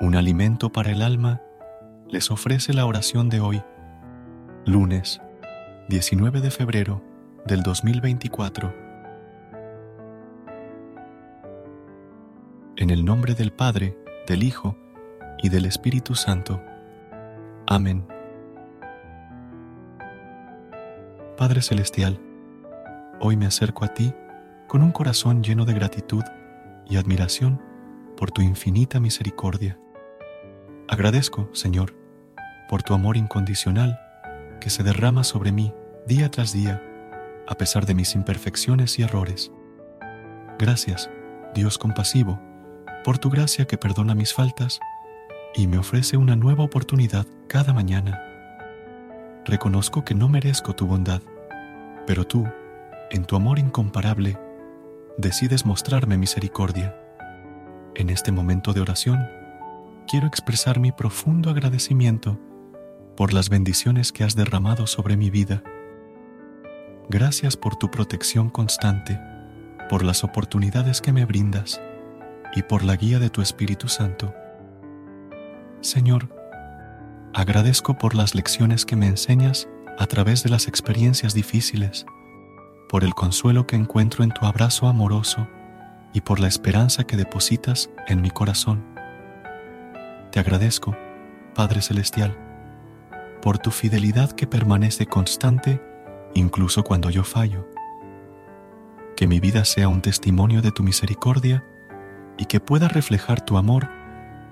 Un alimento para el alma les ofrece la oración de hoy, lunes 19 de febrero del 2024. En el nombre del Padre, del Hijo y del Espíritu Santo. Amén. Padre Celestial, hoy me acerco a ti con un corazón lleno de gratitud y admiración por tu infinita misericordia. Agradezco, Señor, por tu amor incondicional que se derrama sobre mí día tras día, a pesar de mis imperfecciones y errores. Gracias, Dios compasivo, por tu gracia que perdona mis faltas y me ofrece una nueva oportunidad cada mañana. Reconozco que no merezco tu bondad, pero tú, en tu amor incomparable, decides mostrarme misericordia. En este momento de oración, quiero expresar mi profundo agradecimiento por las bendiciones que has derramado sobre mi vida. Gracias por tu protección constante, por las oportunidades que me brindas y por la guía de tu Espíritu Santo. Señor, agradezco por las lecciones que me enseñas a través de las experiencias difíciles, por el consuelo que encuentro en tu abrazo amoroso y por la esperanza que depositas en mi corazón. Te agradezco, Padre Celestial, por tu fidelidad que permanece constante incluso cuando yo fallo. Que mi vida sea un testimonio de tu misericordia y que pueda reflejar tu amor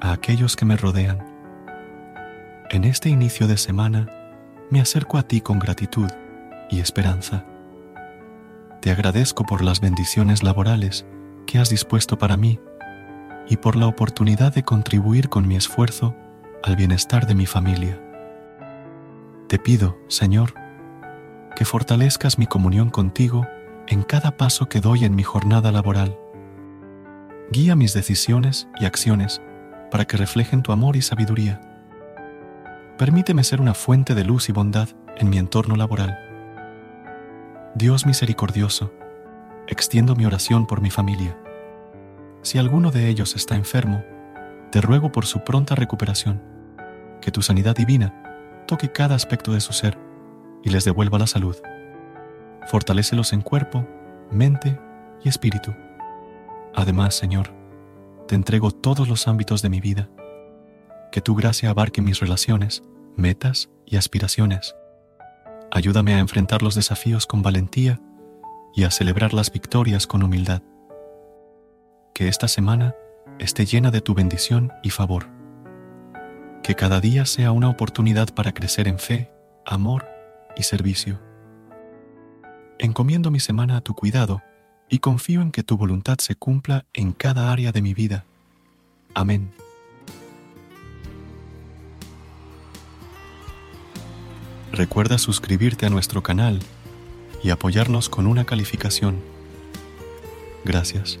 a aquellos que me rodean. En este inicio de semana me acerco a ti con gratitud y esperanza. Te agradezco por las bendiciones laborales que has dispuesto para mí y por la oportunidad de contribuir con mi esfuerzo al bienestar de mi familia. Te pido, Señor, que fortalezcas mi comunión contigo en cada paso que doy en mi jornada laboral. Guía mis decisiones y acciones para que reflejen tu amor y sabiduría. Permíteme ser una fuente de luz y bondad en mi entorno laboral. Dios misericordioso, extiendo mi oración por mi familia. Si alguno de ellos está enfermo, te ruego por su pronta recuperación, que tu sanidad divina toque cada aspecto de su ser y les devuelva la salud. Fortalécelos en cuerpo, mente y espíritu. Además, Señor, te entrego todos los ámbitos de mi vida. Que tu gracia abarque mis relaciones, metas y aspiraciones. Ayúdame a enfrentar los desafíos con valentía y a celebrar las victorias con humildad. Que esta semana esté llena de tu bendición y favor. Que cada día sea una oportunidad para crecer en fe, amor y servicio. Encomiendo mi semana a tu cuidado y confío en que tu voluntad se cumpla en cada área de mi vida. Amén. Recuerda suscribirte a nuestro canal y apoyarnos con una calificación. Gracias.